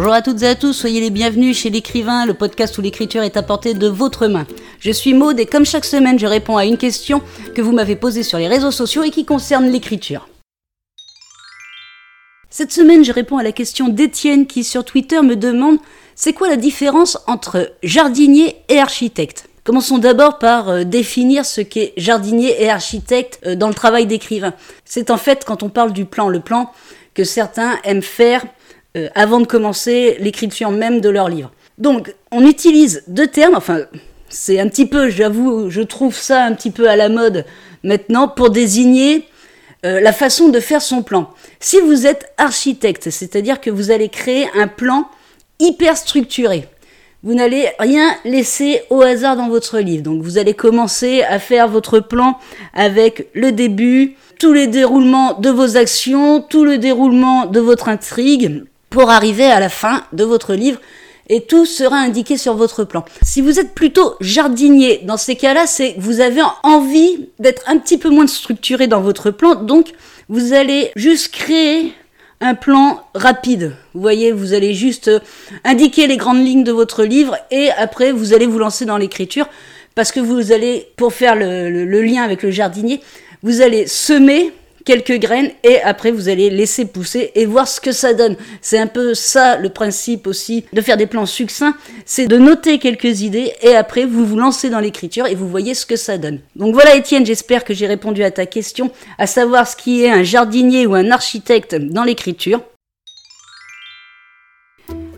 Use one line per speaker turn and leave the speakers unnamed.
Bonjour à toutes et à tous, soyez les bienvenus chez l'écrivain, le podcast où l'écriture est apportée de votre main. Je suis Maude et comme chaque semaine, je réponds à une question que vous m'avez posée sur les réseaux sociaux et qui concerne l'écriture. Cette semaine, je réponds à la question d'Étienne qui sur Twitter me demande c'est quoi la différence entre jardinier et architecte? Commençons d'abord par euh, définir ce qu'est jardinier et architecte euh, dans le travail d'écrivain. C'est en fait quand on parle du plan, le plan que certains aiment faire euh, avant de commencer l'écriture même de leur livre. Donc, on utilise deux termes, enfin, c'est un petit peu, j'avoue, je trouve ça un petit peu à la mode maintenant pour désigner la façon de faire son plan. Si vous êtes architecte, c'est-à-dire que vous allez créer un plan hyper structuré, vous n'allez rien laisser au hasard dans votre livre. Donc vous allez commencer à faire votre plan avec le début, tous les déroulements de vos actions, tout le déroulement de votre intrigue pour arriver à la fin de votre livre et tout sera indiqué sur votre plan. Si vous êtes plutôt jardinier, dans ces cas-là, c'est vous avez envie d'être un petit peu moins structuré dans votre plan, donc vous allez juste créer un plan rapide. Vous voyez, vous allez juste euh, indiquer les grandes lignes de votre livre et après vous allez vous lancer dans l'écriture parce que vous allez, pour faire le, lien avec le jardinier, vous allez semer quelques graines et après vous allez laisser pousser et voir ce que ça donne. C'est un peu ça le principe aussi de faire des plans succincts, c'est de noter quelques idées et après vous vous lancez dans l'écriture et vous voyez ce que ça donne. Donc voilà Étienne, j'espère que j'ai répondu à ta question, à savoir ce qui est un jardinier ou un architecte dans l'écriture.